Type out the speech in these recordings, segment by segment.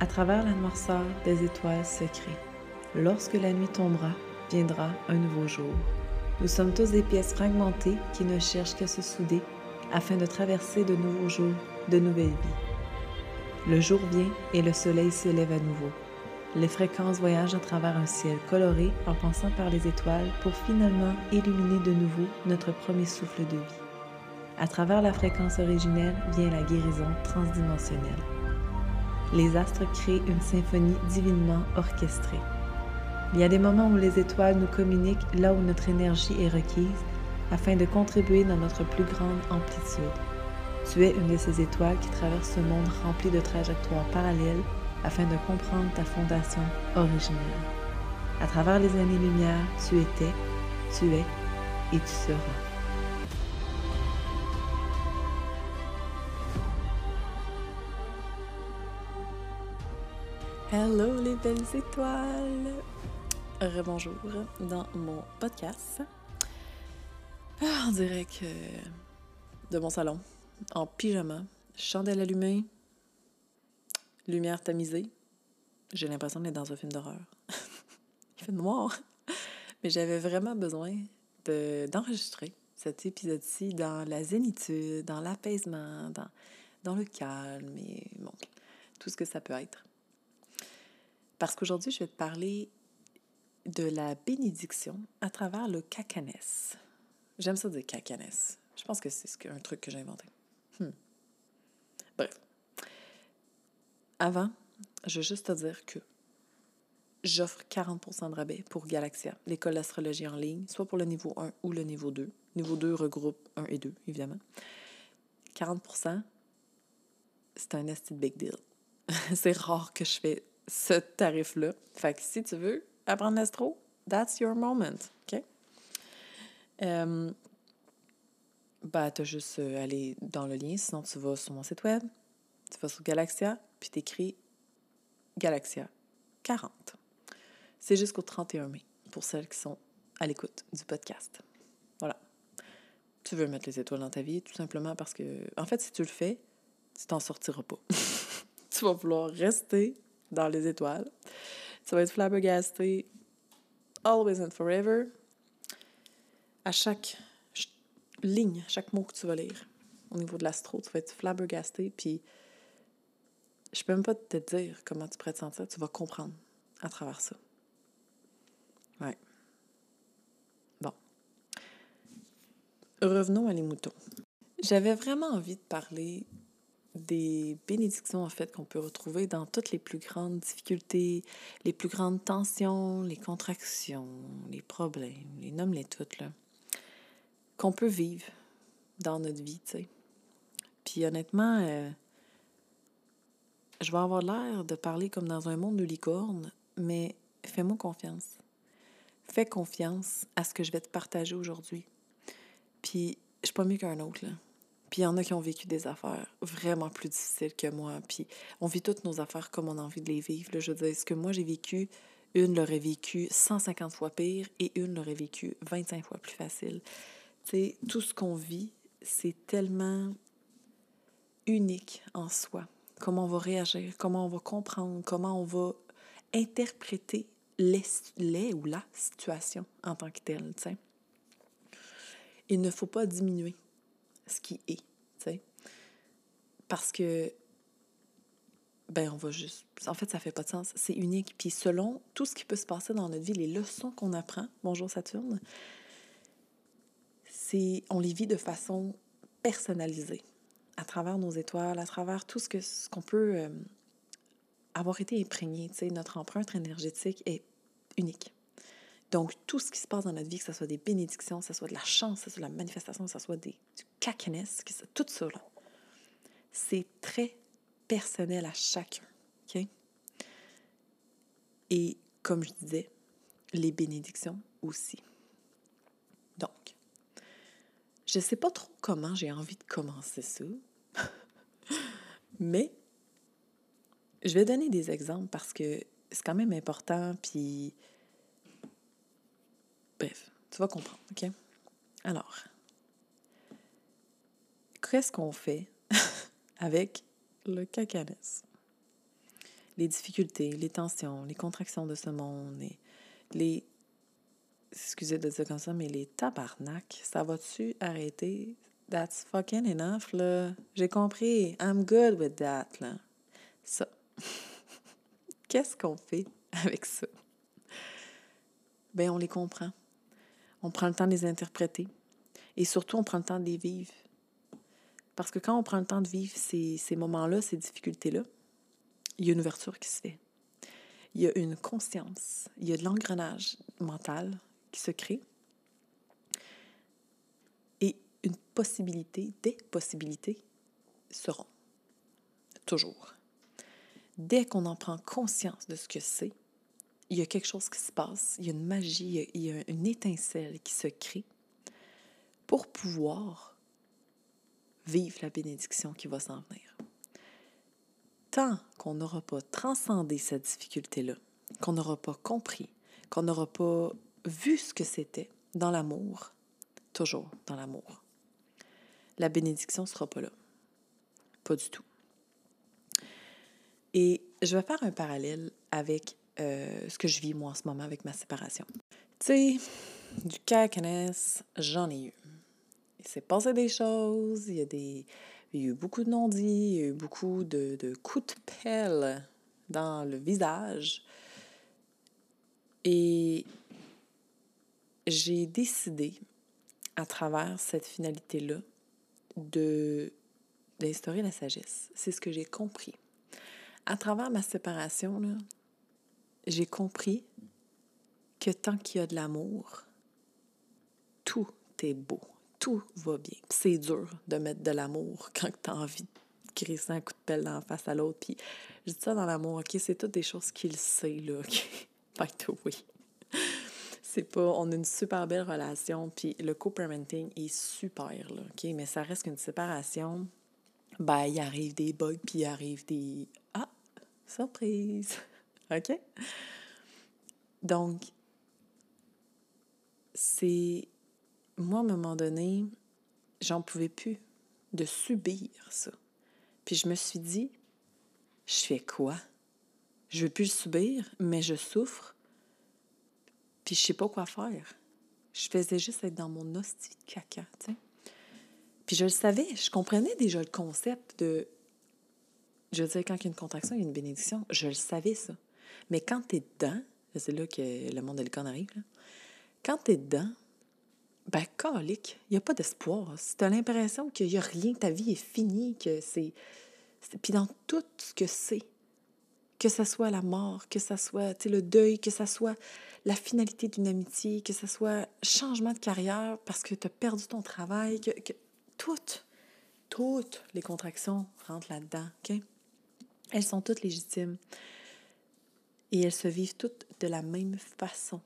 à travers la noirceur des étoiles secrets. Lorsque la nuit tombera, viendra un nouveau jour. Nous sommes tous des pièces fragmentées qui ne cherchent qu'à se souder afin de traverser de nouveaux jours, de nouvelles vies. Le jour vient et le soleil se lève à nouveau. Les fréquences voyagent à travers un ciel coloré en passant par les étoiles pour finalement illuminer de nouveau notre premier souffle de vie. À travers la fréquence originelle vient la guérison transdimensionnelle. Les astres créent une symphonie divinement orchestrée. Il y a des moments où les étoiles nous communiquent là où notre énergie est requise afin de contribuer dans notre plus grande amplitude. Tu es une de ces étoiles qui traversent ce monde rempli de trajectoires parallèles afin de comprendre ta fondation originelle. À travers les années-lumière, tu étais, tu es et tu seras. Hello les belles étoiles! Rebonjour dans mon podcast. Ah, on dirait que de mon salon, en pyjama, chandelle allumée, lumière tamisée. J'ai l'impression d'être dans un film d'horreur. Il fait noir. Mais j'avais vraiment besoin d'enregistrer cet épisode-ci dans la zénitude, dans l'apaisement, dans, dans le calme et bon, tout ce que ça peut être. Parce qu'aujourd'hui, je vais te parler de la bénédiction à travers le cacanès. J'aime ça dire cacanès. Je pense que c'est un truc que j'ai inventé. Hmm. Bref. Avant, je veux juste te dire que j'offre 40% de rabais pour Galaxia, l'école d'astrologie en ligne, soit pour le niveau 1 ou le niveau 2. Niveau 2 regroupe 1 et 2, évidemment. 40% c'est un esti big deal. c'est rare que je fais ce tarif-là. Fait que si tu veux, apprendre l'astro, that's your moment, OK? Euh, bah, t'as juste euh, aller dans le lien, sinon tu vas sur mon site web, tu vas sur Galaxia, puis t'écris Galaxia 40. C'est jusqu'au 31 mai pour celles qui sont à l'écoute du podcast. Voilà. Tu veux mettre les étoiles dans ta vie tout simplement parce que, en fait, si tu le fais, tu t'en sortiras pas. tu vas vouloir rester dans les étoiles. Ça va être flabbergasté always and forever. À chaque ligne, chaque mot que tu vas lire au niveau de l'astro, tu vas être flabbergasté. Puis, je peux même pas te dire comment tu pourrais te sentir. Tu vas comprendre à travers ça. Ouais. Bon. Revenons à les moutons. J'avais vraiment envie de parler des bénédictions, en fait, qu'on peut retrouver dans toutes les plus grandes difficultés, les plus grandes tensions, les contractions, les problèmes, les nomme-les toutes, là, qu'on peut vivre dans notre vie, tu sais. Puis honnêtement, euh, je vais avoir l'air de parler comme dans un monde de licorne, mais fais-moi confiance. Fais confiance à ce que je vais te partager aujourd'hui. Puis, je suis pas mieux qu'un autre, là. Puis il y en a qui ont vécu des affaires vraiment plus difficiles que moi. Puis on vit toutes nos affaires comme on a envie de les vivre. Je veux dire, ce que moi j'ai vécu, une l'aurait vécu 150 fois pire et une l'aurait vécu 25 fois plus facile. Tu sais, tout ce qu'on vit, c'est tellement unique en soi. Comment on va réagir, comment on va comprendre, comment on va interpréter les, ou la situation en tant que telle. Tu sais. Il ne faut pas diminuer ce qui est, tu sais. Parce que, ben, on va juste. En fait, ça fait pas de sens. C'est unique. Puis, selon tout ce qui peut se passer dans notre vie, les leçons qu'on apprend, bonjour Saturne, c'est. On les vit de façon personnalisée, à travers nos étoiles, à travers tout ce qu'on ce qu'on peut euh, avoir été imprégné. Tu sais, notre empreinte énergétique est unique. Donc, tout ce qui se passe dans notre vie, que ce soit des bénédictions, que ce soit de la chance, que ce soit de la manifestation, que ce soit des, du cacanès, que tout ça, c'est très personnel à chacun. OK? Et comme je disais, les bénédictions aussi. Donc, je ne sais pas trop comment j'ai envie de commencer ça, mais je vais donner des exemples parce que c'est quand même important, puis Bref, tu vas comprendre, OK? Alors, qu'est-ce qu'on fait avec le cacanès? les difficultés, les tensions, les contractions de ce monde, et les... Excusez de dire comme ça, mais les tabarnak, ça va-tu arrêter? That's fucking enough, là. J'ai compris. I'm good with that, là. Ça. Qu'est-ce qu'on fait avec ça? Ben, on les comprend. On prend le temps de les interpréter. Et surtout, on prend le temps de les vivre. Parce que quand on prend le temps de vivre ces, ces moments-là, ces difficultés-là, il y a une ouverture qui se fait. Il y a une conscience, il y a de l'engrenage mental qui se crée et une possibilité, des possibilités seront. Toujours. Dès qu'on en prend conscience de ce que c'est, il y a quelque chose qui se passe, il y a une magie, il y a une étincelle qui se crée pour pouvoir vivre la bénédiction qui va s'en venir. Tant qu'on n'aura pas transcendé cette difficulté-là, qu'on n'aura pas compris, qu'on n'aura pas vu ce que c'était dans l'amour, toujours dans l'amour, la bénédiction ne sera pas là. Pas du tout. Et je vais faire un parallèle avec euh, ce que je vis moi en ce moment avec ma séparation. Tu sais, du cacanès, j'en ai eu. Il s'est passé des choses, il y a eu beaucoup de non-dits, il y a eu beaucoup de, de coups de pelle dans le visage. Et j'ai décidé, à travers cette finalité-là, d'instaurer la sagesse. C'est ce que j'ai compris. À travers ma séparation, j'ai compris que tant qu'il y a de l'amour, tout est beau, tout va bien. C'est dur de mettre de l'amour quand tu as envie de crisser un coup de pelle dans face à l'autre. Puis je dis ça dans l'amour, OK? C'est toutes des choses qu'il sait, là, OK? By the way. C'est pas... On a une super belle relation, puis le co-parenting est super, là, OK? Mais ça reste qu'une séparation. Ben, il arrive des bugs, puis il arrive des... Ah! Surprise! OK? Donc, c'est... Moi, à un moment donné, j'en pouvais plus de subir ça. Puis je me suis dit, je fais quoi? Je veux plus le subir, mais je souffre. Puis je sais pas quoi faire. Je faisais juste être dans mon hostie de caca, tu sais. Puis je le savais, je comprenais déjà le concept de... Je veux dire, quand il y a une contraction, il y a une bénédiction. Je le savais, ça. Mais quand tu es dedans, c'est là que le monde de l'icône arrive, là. quand tu es dedans, ben, calique, il n'y a pas d'espoir. Si tu as l'impression qu'il n'y a rien, que ta vie est finie, que c'est. Puis dans tout ce que c'est, que ce soit la mort, que ce soit le deuil, que ce soit la finalité d'une amitié, que ce soit changement de carrière parce que tu as perdu ton travail, que, que toutes, toutes les contractions rentrent là-dedans, OK? Elles sont toutes légitimes et elles se vivent toutes de la même façon.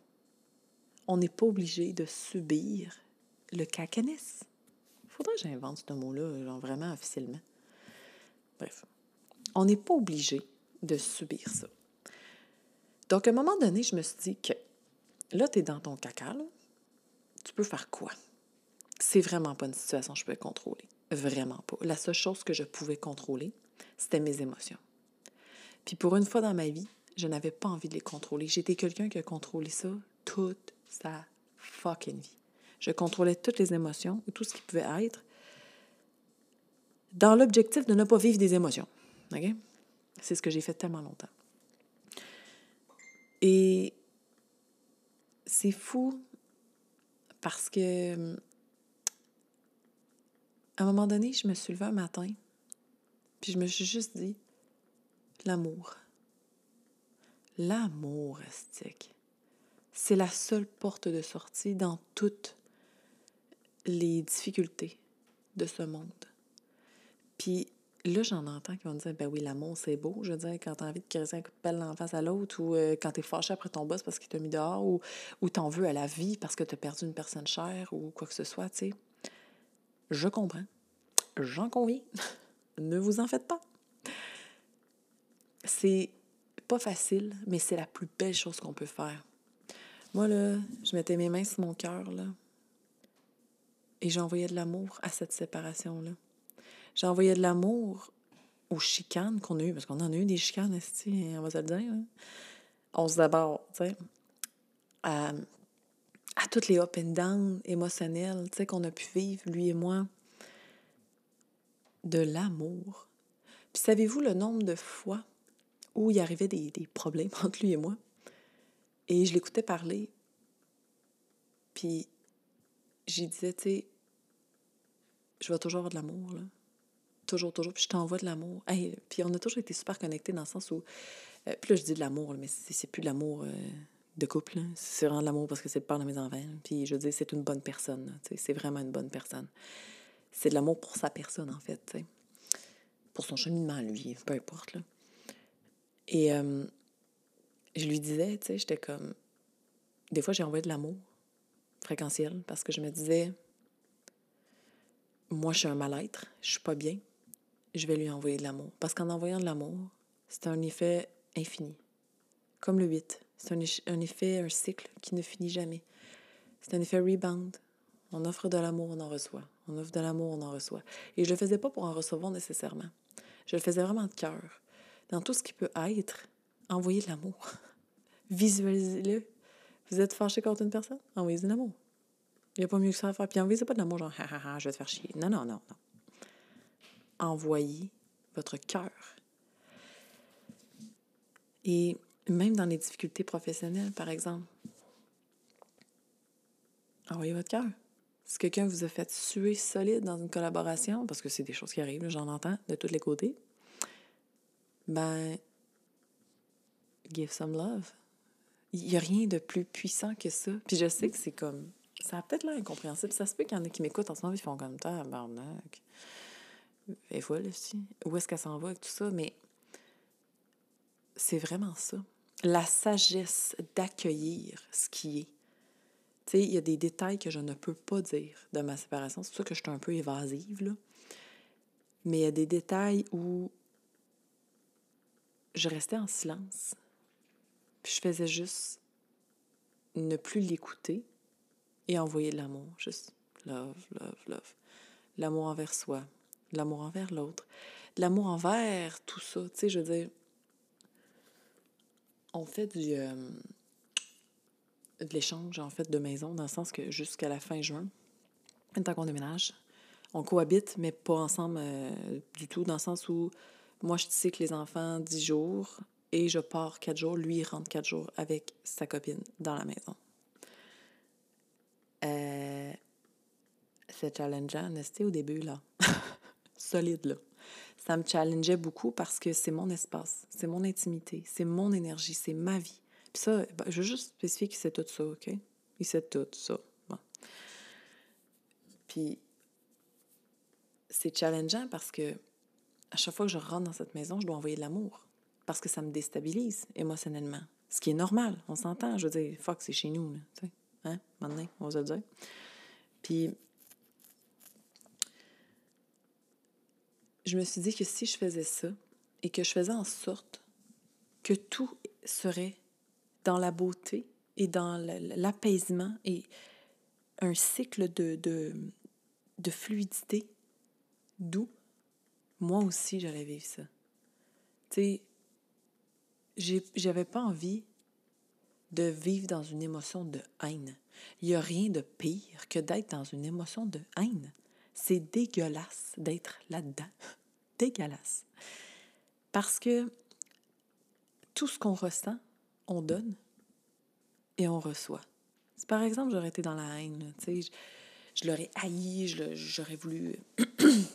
On n'est pas obligé de subir le cacanis. Faudrait que j'invente ce mot-là, vraiment officiellement. Bref, on n'est pas obligé de subir ça. Donc, à un moment donné, je me suis dit que là, tu es dans ton caca, tu peux faire quoi? C'est vraiment pas une situation que je peux contrôler. Vraiment pas. La seule chose que je pouvais contrôler, c'était mes émotions. Puis pour une fois dans ma vie, je n'avais pas envie de les contrôler. J'étais quelqu'un qui a contrôlé ça toute sa fucking vie. Je contrôlais toutes les émotions ou tout ce qui pouvait être dans l'objectif de ne pas vivre des émotions. OK? C'est ce que j'ai fait tellement longtemps. Et c'est fou parce que à un moment donné, je me suis levée un matin, puis je me suis juste dit l'amour. L'amour, estique. C'est la seule porte de sortie dans toutes les difficultés de ce monde. Puis là, j'en entends qui vont dire Ben oui, l'amour, c'est beau. Je veux dire, quand t'as envie de caresser un coup de pelle en face à l'autre, ou euh, quand t'es fâché après ton boss parce qu'il t'a mis dehors, ou, ou t'en veux à la vie parce que t'as perdu une personne chère, ou quoi que ce soit, tu sais. Je comprends. J'en conviens. ne vous en faites pas. C'est pas facile, mais c'est la plus belle chose qu'on peut faire. Moi, là, je mettais mes mains sur mon cœur, là, et j'envoyais de l'amour à cette séparation-là. J'envoyais de l'amour aux chicanes qu'on a eues, parce qu'on en a eu des chicanes, on va se le dire. On se d'abord, tu sais, à, à toutes les up and down émotionnels, tu sais, qu'on a pu vivre, lui et moi, de l'amour. Puis savez-vous le nombre de fois où il arrivait des, des problèmes entre lui et moi? Et je l'écoutais parler, puis j'y disais, tu sais, je vais toujours avoir de l'amour, là. Toujours, toujours. Puis je t'envoie de l'amour. puis on a toujours été super connectés dans le sens où. Euh, puis là, je dis de l'amour, mais c'est plus de l'amour euh, de couple. C'est vraiment de l'amour parce que c'est le père de mes enfants. Puis je dire, c'est une bonne personne. C'est vraiment une bonne personne. C'est de l'amour pour sa personne, en fait. Pour son cheminement, lui, peu importe. Là. Et euh, je lui disais, tu sais, j'étais comme. Des fois, j'ai envoyé de l'amour fréquentiel parce que je me disais, moi, je suis un mal-être, je suis pas bien, je vais lui envoyer de l'amour. Parce qu'en envoyant de l'amour, c'est un effet infini. Comme le 8. C'est un, effet, un cycle qui ne finit jamais. C'est un effet rebound. On offre de l'amour, on en reçoit. On offre de l'amour, on en reçoit. Et je le faisais pas pour en recevoir nécessairement. Je le faisais vraiment de cœur. Dans tout ce qui peut être, envoyez de l'amour. Visualisez-le. Vous êtes fâché contre une personne? Envoyez de l'amour. Il n'y a pas mieux que ça à faire. Puis envoyez pas de l'amour, genre, ha, ha, ha, je vais te faire chier. Non, non, non, non. Envoyez votre cœur. Et même dans les difficultés professionnelles, par exemple, envoyez votre cœur. Si quelqu'un vous a fait suer solide dans une collaboration, parce que c'est des choses qui arrivent, j'en entends de tous les côtés, ben, give some love. Il n'y a rien de plus puissant que ça. Puis je sais que c'est comme ça a peut-être l'air incompréhensible. Ça se peut qu'il y en a qui m'écoutent en ce moment, ils font comme ça, barnac. Et voilà, aussi. Où est-ce qu'elle s'en va avec tout ça? Mais c'est vraiment ça. La sagesse d'accueillir ce qui est. Tu sais, il y a des détails que je ne peux pas dire de ma séparation. C'est pour ça que je suis un peu évasive, là. Mais il y a des détails où je restais en silence. Puis je faisais juste ne plus l'écouter et envoyer de l'amour. Juste love, love, love. L'amour envers soi, l'amour envers l'autre, l'amour envers tout ça. Tu sais, je veux dire, on fait du, euh, de l'échange, en fait, de maison, dans le sens que jusqu'à la fin juin, tant qu'on déménage, on cohabite, mais pas ensemble euh, du tout, dans le sens où moi, je sais que les enfants 10 jours et je pars 4 jours. Lui, il rentre 4 jours avec sa copine dans la maison. Euh, c'est challengeant, n'est-ce au début, là? Solide, là. Ça me challengeait beaucoup parce que c'est mon espace, c'est mon intimité, c'est mon énergie, c'est ma vie. Puis ça, ben, je veux juste spécifier qu'il sait tout ça, OK? Il sait tout ça. Puis, c'est challengeant parce que à chaque fois que je rentre dans cette maison, je dois envoyer de l'amour parce que ça me déstabilise émotionnellement. Ce qui est normal, on s'entend. Je veux dire, fuck, c'est chez nous, tu sais. Hein? Maintenant, on va se dire. Puis, je me suis dit que si je faisais ça et que je faisais en sorte que tout serait dans la beauté et dans l'apaisement et un cycle de, de, de fluidité doux, moi aussi, j'allais vivre ça. Tu sais, j'avais pas envie de vivre dans une émotion de haine. Il n'y a rien de pire que d'être dans une émotion de haine. C'est dégueulasse d'être là-dedans. dégueulasse. Parce que tout ce qu'on ressent, on donne et on reçoit. Si par exemple j'aurais été dans la haine, je, je l'aurais haï, j'aurais voulu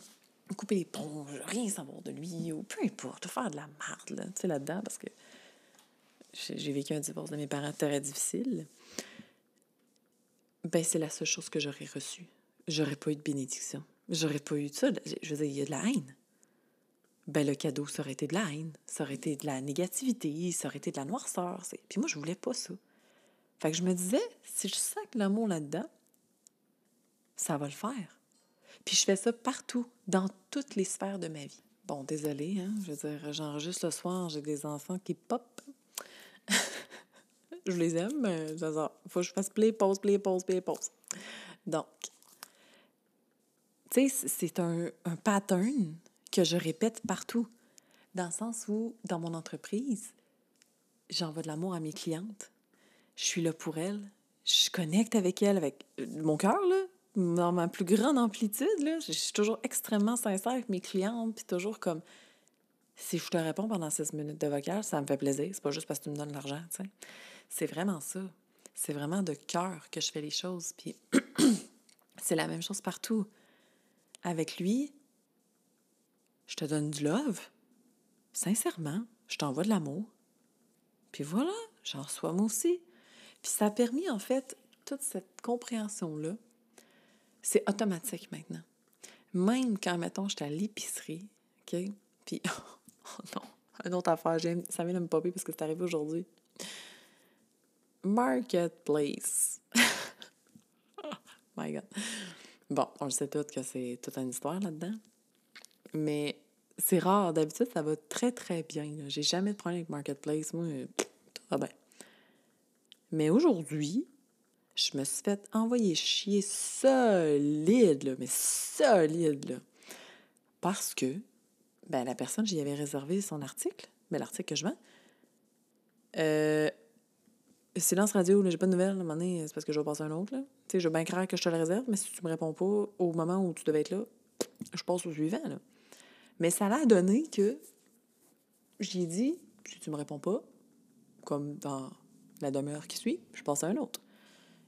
couper les ponts, rien savoir de lui, ou peu importe, faire de la marde là, là-dedans, parce que j'ai vécu un divorce de mes parents très difficile, ben c'est la seule chose que j'aurais reçue. J'aurais pas eu de bénédiction. J'aurais pas eu de ça. Je veux dire, il y a de la haine. Ben le cadeau, ça aurait été de la haine. Ça aurait été de la négativité. Ça aurait été de la noirceur. Puis moi, je voulais pas ça. Fait que je me disais, si je que l'amour là-dedans, ça va le faire. Puis je fais ça partout, dans toutes les sphères de ma vie. Bon, désolé, hein? Je veux dire, j'enregistre le soir, j'ai des enfants qui pop je les aime, mais ça, faut que je fasse play, pause, play, pause, play, pause. Donc, tu sais, c'est un, un pattern que je répète partout. Dans le sens où, dans mon entreprise, j'envoie de l'amour à mes clientes. Je suis là pour elles. Je connecte avec elles, avec euh, mon cœur, là, dans ma plus grande amplitude. Là. Je suis toujours extrêmement sincère avec mes clientes, puis toujours comme si je te réponds pendant 6 minutes de vocal, ça me fait plaisir. C'est pas juste parce que tu me donnes l'argent, tu sais. C'est vraiment ça. C'est vraiment de cœur que je fais les choses. Puis c'est la même chose partout. Avec lui, je te donne du love. Sincèrement, je t'envoie de l'amour. Puis voilà, j'en reçois moi aussi. Puis ça a permis, en fait, toute cette compréhension-là. C'est automatique maintenant. Même quand, mettons, j'étais à l'épicerie, OK? Puis, oh non, une autre affaire, ça vient de me popper parce que c'est arrivé aujourd'hui. Marketplace. oh my God. Bon, on le sait tous que c'est toute une histoire là-dedans. Mais c'est rare. D'habitude, ça va très, très bien. J'ai jamais de problème avec Marketplace. Moi, tout va bien. Mais aujourd'hui, je me suis fait envoyer chier solide, là, mais solide, là. Parce que, ben, la personne, j'y avais réservé son article, mais l'article que je vends. Euh, silence radio, j'ai pas de nouvelles, à c'est parce que je vais passer un autre, je veux bien craindre que je te le réserve, mais si tu me réponds pas au moment où tu devais être là, je passe au suivant, là. Mais ça l'a donné que j'ai dit, si tu me réponds pas, comme dans la demeure qui suit, je passe à un autre.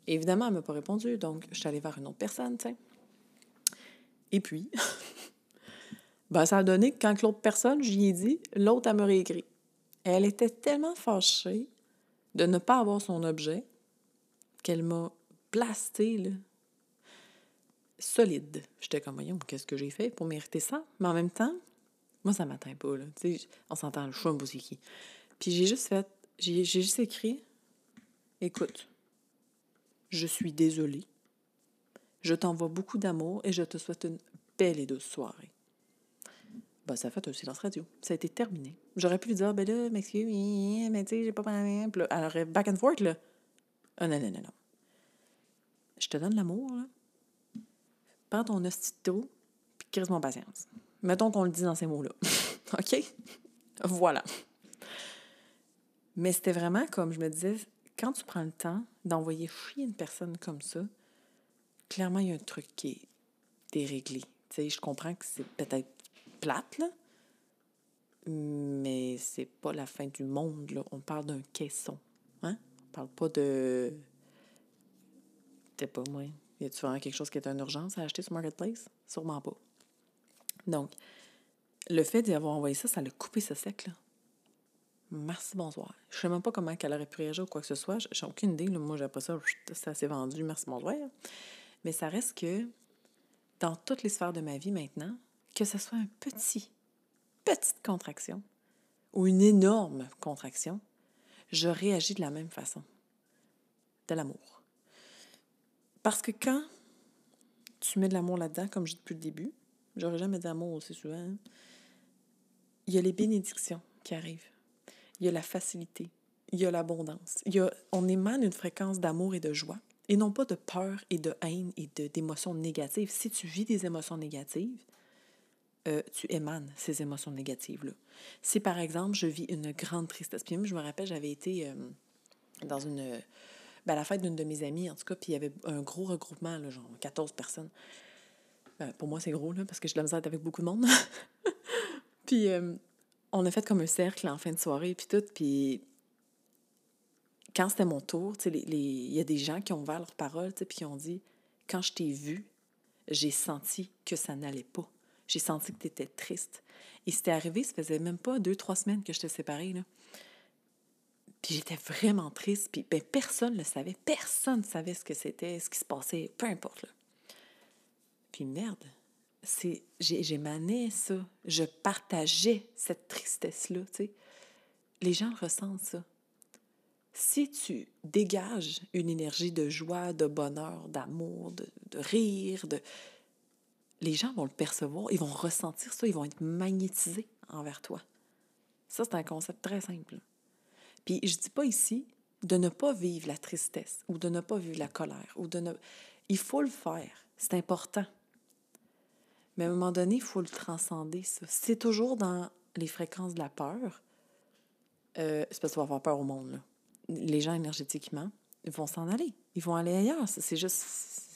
Évidemment, elle m'a pas répondu, donc je suis allée vers une autre personne, tu sais. Et puis, ben, ça a donné que quand l'autre personne, j'y ai dit, l'autre, elle me réécrit. Elle était tellement fâchée de ne pas avoir son objet qu'elle m'a blasté, là, solide. J'étais comme, voyons, qu'est-ce que j'ai fait pour mériter ça? Mais en même temps, moi, ça m'atteint pas, là. Tu sais, on s'entend, le choix, c'est qui? Puis j'ai juste fait, j'ai juste écrit, écoute, je suis désolée. Je t'envoie beaucoup d'amour et je te souhaite une belle et douce soirée. Ben, ça a fait un silence radio. Ça a été terminé. J'aurais pu lui dire, ben là, m'excuse, mais tu sais, j'ai pas parlé. Alors, back and forth, là. Ah, non, non, non, non. Je te donne l'amour, là prends ton ostito, puis crise mon patience. Mettons qu'on le dit dans ces mots-là. OK? Voilà. Mais c'était vraiment comme je me disais, quand tu prends le temps d'envoyer chier une personne comme ça, clairement, il y a un truc qui est déréglé. Tu je comprends que c'est peut-être plate, là, mais c'est pas la fin du monde, là. On parle d'un caisson, hein? On parle pas de... T'es pas moi. Y a-tu vraiment quelque chose qui est une urgence à acheter sur Marketplace? Sûrement pas. Donc, le fait d'y avoir envoyé ça, ça l'a coupé ce sec, là. Merci, bonsoir. Je sais même pas comment elle aurait pu réagir ou quoi que ce soit. J'ai aucune idée. Moi, j'ai pas ça, ça s'est vendu. Merci, bonsoir. Mais ça reste que dans toutes les sphères de ma vie maintenant, que ce soit un petit, petite contraction ou une énorme contraction, je réagis de la même façon. De l'amour. Parce que quand tu mets de l'amour là-dedans, comme je dis depuis le début, j'aurais jamais d'amour aussi souvent, il y a les bénédictions qui arrivent. Il y a la facilité. Il y a l'abondance. On émane une fréquence d'amour et de joie, et non pas de peur et de haine et d'émotions négatives. Si tu vis des émotions négatives, euh, tu émanes ces émotions négatives-là. Si, par exemple, je vis une grande tristesse, puis même, je me rappelle, j'avais été euh, dans une ben, à la fête d'une de mes amies, en tout cas, puis il y avait un gros regroupement, là, genre 14 personnes. Ben, pour moi, c'est gros, là, parce que de la misère avec beaucoup de monde. puis euh, on a fait comme un cercle en fin de soirée, puis tout, puis quand c'était mon tour, il les, y a des gens qui ont ouvert leurs paroles, puis qui ont dit « Quand je t'ai vu, j'ai senti que ça n'allait pas. J'ai senti que tu étais triste. » Et c'était arrivé, ça faisait même pas deux, trois semaines que je t'ai séparée, là. Puis j'étais vraiment triste, puis ben, personne ne le savait. Personne ne savait ce que c'était, ce qui se passait, peu importe. Puis merde, c'est j'émanais ça. Je partageais cette tristesse-là. Les gens ressentent ça. Si tu dégages une énergie de joie, de bonheur, d'amour, de, rire, de... les gens vont le percevoir, ils vont ressentir ça, ils vont être magnétisés envers toi. Ça, c'est un concept très simple. Puis je dis pas ici de ne pas vivre la tristesse ou de ne pas vivre la colère ou de ne... Il faut le faire, c'est important. Mais à un moment donné, il faut le transcender, ça. C'est toujours dans les fréquences de la peur, euh, c'est parce que tu vas avoir peur au monde. Là. Les gens énergétiquement, ils vont s'en aller. Ils vont aller ailleurs. C'est juste,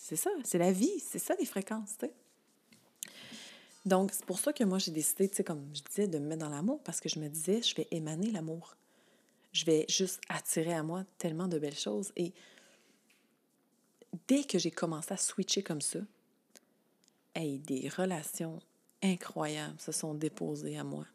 c'est ça, c'est la vie, c'est ça les fréquences, tu sais. Donc, c'est pour ça que moi, j'ai décidé, tu sais, comme je disais, de me mettre dans l'amour, parce que je me disais, je vais émaner l'amour. Je vais juste attirer à moi tellement de belles choses. Et dès que j'ai commencé à switcher comme ça, hey, des relations incroyables se sont déposées à moi.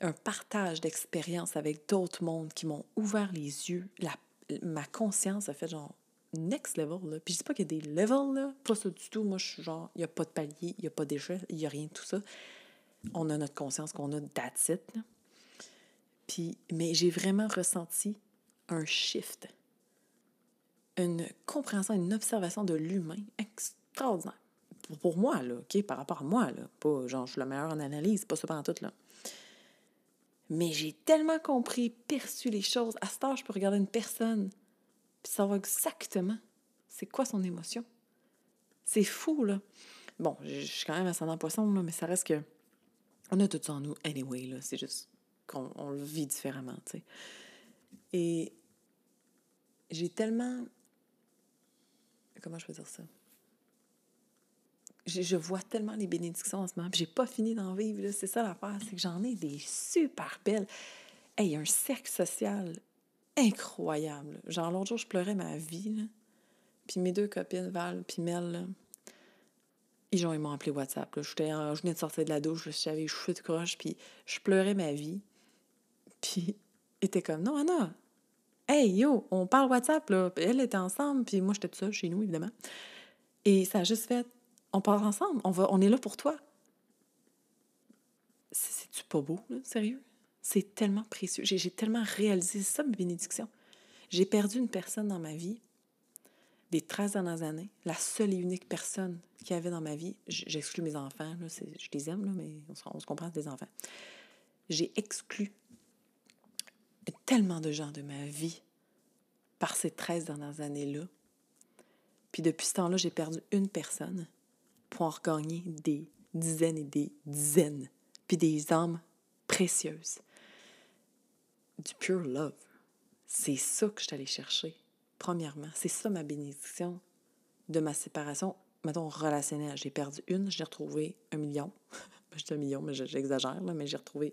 Un partage d'expériences avec d'autres mondes qui m'ont ouvert les yeux. La, ma conscience a fait genre next level. Là. Puis je dis pas qu'il y a des levels, là. pas ça du tout. Moi, je suis genre, il n'y a pas de palier, il n'y a pas d'échelle, il n'y a rien de tout ça. On a notre conscience qu'on a that's it. Puis, mais j'ai vraiment ressenti un shift, une compréhension, une observation de l'humain extraordinaire. Pour, moi, là, OK, par rapport à moi, là. Pas genre, je suis la meilleure en analyse, pas ça pendant tout, là. Mais j'ai tellement compris, perçu les choses. À ce temps, je peux regarder une personne puis savoir exactement c'est quoi son émotion. C'est fou, là. Bon, je suis quand même ascendant poisson, là, mais ça reste que. On a tout ça en nous, anyway, là. C'est juste qu'on le vit différemment, tu sais. Et j'ai tellement. Comment je peux dire ça? Je, vois tellement les bénédictions en ce moment, puis j'ai pas fini d'en vivre, C'est ça l'affaire, c'est que j'en ai des super belles. Hey, il y a un cercle social incroyable. Genre, l'autre jour, je pleurais ma vie. Puis mes deux copines, Val puis Mel, là, ils, m'ont appelé WhatsApp. Là. je venais de sortir de la douche, j'avais les cheveux de croche, puis je pleurais ma vie. Puis, était comme, non, Anna, hey, yo, on parle WhatsApp, là. elle était ensemble, puis moi, j'étais toute seule chez nous, évidemment. Et ça a juste fait, on parle ensemble, on, va, on est là pour toi. C'est-tu pas beau, sérieux? C'est tellement précieux. J'ai tellement réalisé ça, mes bénédictions. J'ai perdu une personne dans ma vie, des 13 dernières années, la seule et unique personne qu'il y avait dans ma vie. J'exclus mes enfants, là, je les aime, là, mais on, se comprend, c'est des enfants. J'ai exclu tellement de gens de ma vie par ces 13 dernières années-là. Puis depuis ce temps-là, j'ai perdu une personne pour en regagner des dizaines et des dizaines, puis des âmes précieuses du pure love. C'est ça que je suis allée chercher, premièrement. C'est ça ma bénédiction de ma séparation, mettons, relationnelle. J'ai perdu une, j'ai retrouvé un million. je dis un million, mais j'exagère, mais j'ai retrouvé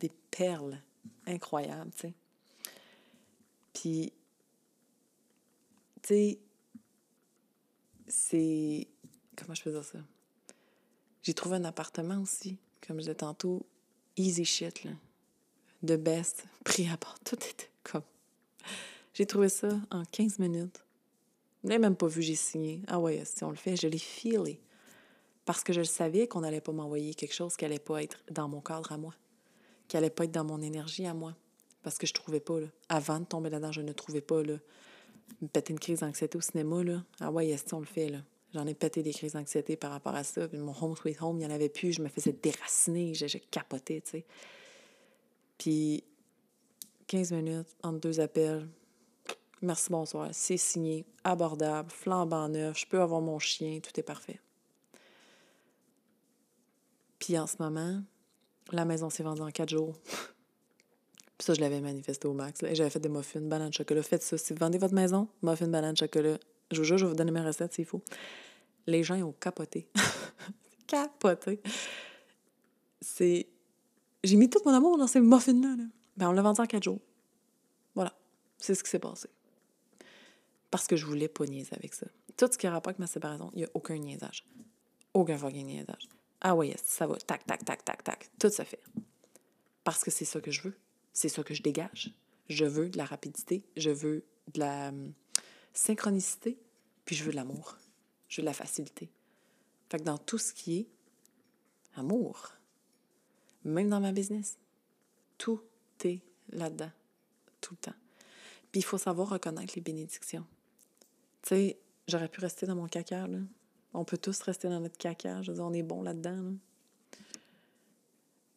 des perles incroyables, tu sais. Puis, tu sais, c'est... Comment je dire ça? J'ai trouvé un appartement aussi, comme je disais tantôt, easy shit, là de best, pris à part. Tout était comme. J'ai trouvé ça en 15 minutes. Je n'ai même pas vu, j'ai signé. Ah ouais, si on le fait, je l'ai filé. Parce que je savais qu'on n'allait pas m'envoyer quelque chose qui n'allait pas être dans mon cadre à moi, qui n'allait pas être dans mon énergie à moi. Parce que je trouvais pas, là. Avant de tomber là-dedans, je ne trouvais pas, là. Me péter une crise d'anxiété au cinéma, là. Ah ouais, si on le fait, là. J'en ai pété des crises d'anxiété par rapport à ça. Puis mon home sweet home, il n'y en avait plus. Je me faisais déraciner. J'ai capoté, tu sais. Puis 15 minutes entre deux appels. Merci, bonsoir. C'est signé, abordable, flambant neuf. Je peux avoir mon chien, tout est parfait. Puis en ce moment, la maison s'est vendue en quatre jours. Puis ça, je l'avais manifesté au max. J'avais fait des muffins, banane, chocolat. Faites ça. Si vous vendez votre maison, muffins, banane, chocolat. Je vous jure, je vais vous donner mes recettes, c'est faux. Les gens, ils ont capoté. capoté. C'est j'ai mis tout mon amour dans ces muffins-là. Ben, on l'a vendu en quatre jours. Voilà. C'est ce qui s'est passé. Parce que je voulais pas niaiser avec ça. Tout ce qui a rapport avec ma séparation, il n'y a aucun niaisage. Aucun fucking niaisage. Ah ouais, ça va. Tac, tac, tac, tac, tac. Tout se fait. Parce que c'est ça que je veux. C'est ça que je dégage. Je veux de la rapidité. Je veux de la hum, synchronicité. Puis je veux de l'amour. Je veux de la facilité. Fait que dans tout ce qui est amour, même dans ma business. Tout est là-dedans, tout le temps. Puis il faut savoir reconnaître les bénédictions. Tu sais, j'aurais pu rester dans mon caca, là. On peut tous rester dans notre caca. Je veux dire, on est bon là-dedans.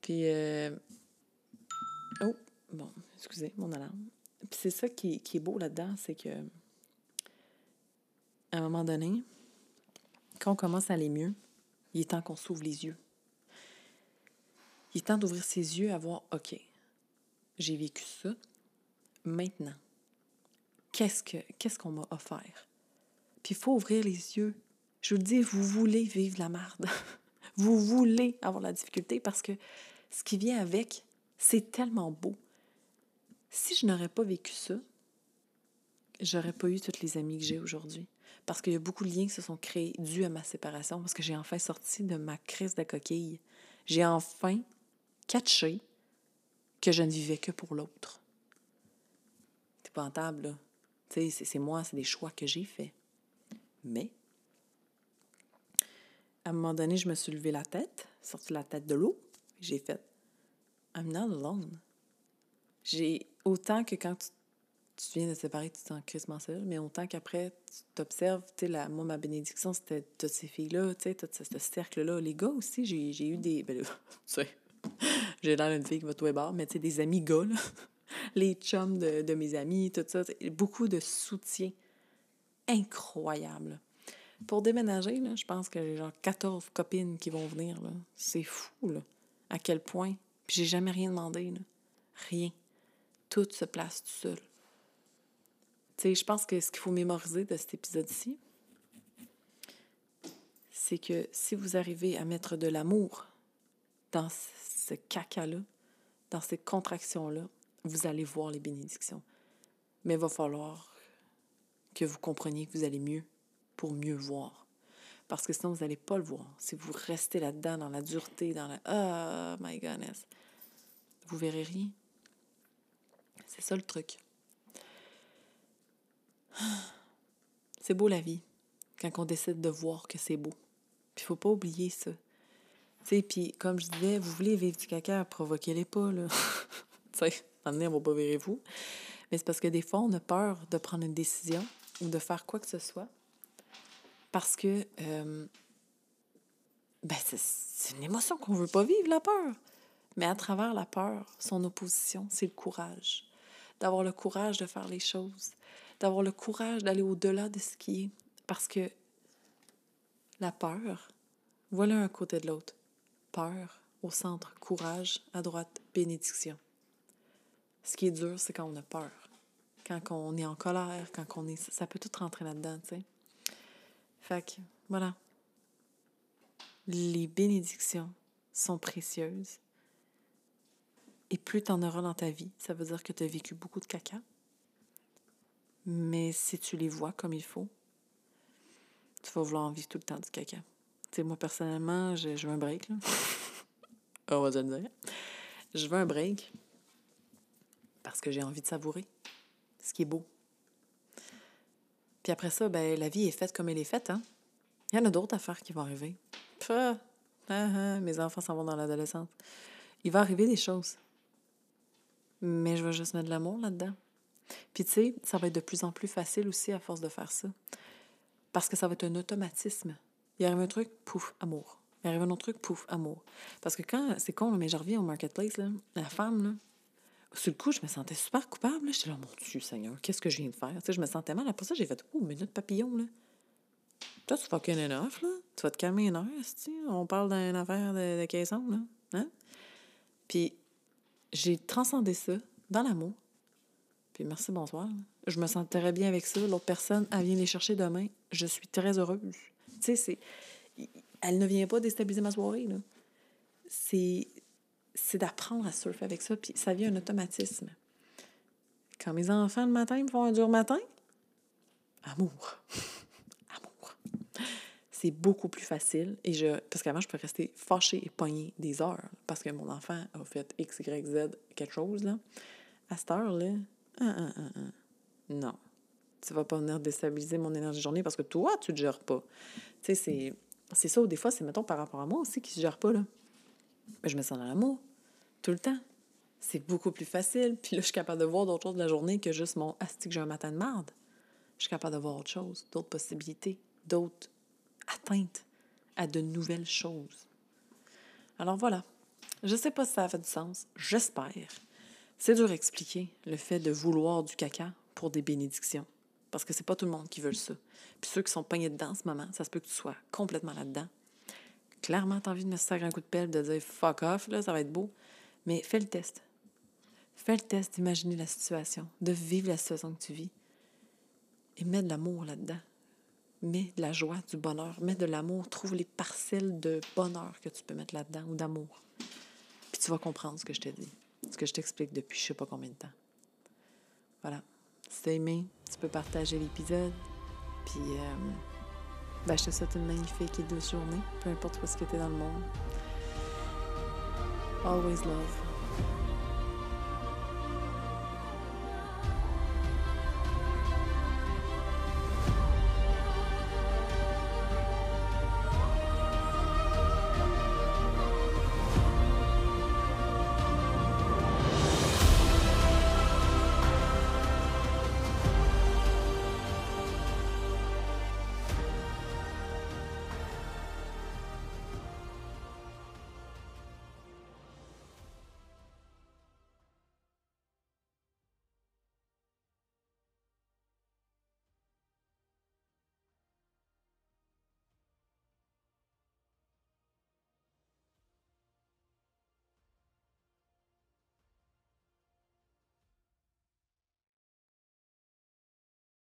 Puis, euh... oh, bon, excusez, mon alarme. Puis c'est ça qui, qui est beau là-dedans, c'est que, à un moment donné, quand on commence à aller mieux, il est temps qu'on s'ouvre les yeux Il est temps d'ouvrir ses yeux à voir, OK, j'ai vécu ça. Maintenant, qu'est-ce que qu'est-ce qu'on m'a offert? Puis il faut ouvrir les yeux. Je vous dis, vous voulez vivre la marde. vous voulez avoir la difficulté parce que ce qui vient avec, c'est tellement beau. Si je n'aurais pas vécu ça, j'aurais pas eu toutes les amies que j'ai aujourd'hui. Parce qu'il y a beaucoup de liens qui se sont créés dus à ma séparation, parce que j'ai enfin sorti de ma crise de coquille. J'ai enfin catché que je ne vivais que pour l'autre. C'est épouvantable, là. Tu sais, c'est moi, c'est des choix que j'ai faits. Mais, à un moment donné, je me suis levé la tête, sorti la tête de l'eau, j'ai fait I'm not alone. J'ai autant que quand tu tu viens de te séparer, tu t'en crissement seul, mais autant qu'après, tu t'observes, tu sais, moi, ma bénédiction, c'était toutes ces filles-là, tu sais, tout ce, cercle-là. Les gars aussi, j'ai eu des. Ben, tu sais, j'ai l'air d'une fille qui va tout bord, mais tu sais, des amis gars, là. les chums de, de, mes amis, tout ça. Beaucoup de soutien incroyable. Pour déménager, là, je pense que j'ai genre 14 copines qui vont venir. Là. C'est fou, là, à quel point. Puis j'ai jamais rien demandé, là. Rien. Tout se place tout seul. Je pense que ce qu'il faut mémoriser de cet épisode-ci, c'est que si vous arrivez à mettre de l'amour dans ce caca-là, dans ces contractions-là, vous allez voir les bénédictions. Mais il va falloir que vous compreniez que vous allez mieux pour mieux voir. Parce que sinon, vous n'allez pas le voir. Si vous restez là-dedans, dans la dureté, dans la Oh my goodness, vous verrez rien. C'est ça le truc. C'est beau la vie, quand on décide de voir que c'est beau. Puis faut pas oublier ça. Tu sais, puis comme je disais, vous voulez vivre du caca, provoquez-les pas, là. tu sais, on va pas virer vous. Mais c'est parce que des fois, on a peur de prendre une décision ou de faire quoi que ce soit. Parce que, euh, ben, c'est une émotion qu'on veut pas vivre, la peur. Mais à travers la peur, son opposition, c'est le courage. D'avoir le courage de faire les choses d'avoir le courage d'aller au-delà de ce qui est. Parce que la peur, voilà un côté de l'autre. Peur au centre, courage à droite, bénédiction. Ce qui est dur, c'est quand on a peur. Quand on est en colère, quand on est. Ça peut tout rentrer là-dedans, tu sais. Fait que, voilà. Les bénédictions sont précieuses. Et plus tu en auras dans ta vie, ça veut dire que tu as vécu beaucoup de caca, mais si tu les vois comme il faut, tu vas vouloir en vivre tout le temps du caca. Tu moi, personnellement, je, veux un break, là. On va le dire. Je veux un break parce que j'ai envie de savourer ce qui est beau. Puis après ça, ben, la vie est faite comme elle est faite, hein. Il y en a d'autres affaires qui vont arriver. ah, ah, mes enfants s'en vont dans l'adolescence. Il va arriver des choses. Mais je vais juste mettre de l'amour là-dedans. Puis tu sais, ça va être de plus en plus facile aussi à force de faire ça. Parce que ça va être un automatisme. Il arrive un truc, pouf, amour. Il arrive un autre truc, pouf, amour. Parce que quand, c'est con, mais je reviens au marketplace, là, la femme, là, sur le coup, je me sentais super coupable. J'étais là, mon Dieu, Seigneur, qu'est-ce que je viens de faire? Tu je me sentais mal. Après ça, j'ai fait, oh, minute papillon, là. Toi, tu fucking enough, là. Tu vas te calmer une heure, On parle d'une affaire de, de caisson, là. Hein? Puis, j'ai transcendé ça dans l'amour. Puis merci, bonsoir. Je me sens très bien avec ça. L'autre personne, elle vient les chercher demain. Je suis très heureuse. Tu sais, c'est... Elle ne vient pas déstabiliser ma soirée, là. C'est... C'est d'apprendre à surfer avec ça, puis ça vient un automatisme. Quand mes enfants, le matin, me font un dur matin, amour. amour. C'est beaucoup plus facile. Et je... Parce qu'avant, je peux rester fâchée et pognée des heures parce que mon enfant a fait X, Y, Z, quelque chose, là. À cette heure-là, ah, ah, ah, non. Tu vas pas venir déstabiliser mon énergie de journée parce que toi, tu te gères pas. Tu sais, c'est ça, des fois, c'est, mettons, par rapport à moi aussi qui se gère pas, là. Mais je me sens dans l'amour, tout le temps. C'est beaucoup plus facile. Puis là, je suis capable de voir d'autres choses de la journée que juste mon asti que j'ai un matin de marde? Je suis capable de voir autre chose, d'autres possibilités, d'autres atteintes à de nouvelles choses. Alors voilà. Je sais pas si ça a fait du sens. J'espère. C'est dur à expliquer le fait de vouloir du caca pour des bénédictions. Parce que c'est pas tout le monde qui veut ça. Puis ceux qui sont peignés dedans en ce moment, ça se peut que tu sois complètement là-dedans. clairement, tu as envie de me sacrer un coup de pelle, de dire fuck off, là, ça va être beau. Mais fais le test. Fais le test d'imaginer la situation, de vivre la situation que tu vis. Et mets de l'amour là-dedans. Mets de la joie, du bonheur. Mets de l'amour. Trouve les parcelles de bonheur que tu peux mettre là-dedans ou d'amour. Puis tu vas comprendre ce que je te dis, ce que je t'explique depuis je sais pas combien de temps. Voilà. Si t'as aimé, tu peux partager l'épisode. Puis, euh, ben, je te souhaite une magnifique et douce journée, peu importe où ce que tu es dans le monde. Always love.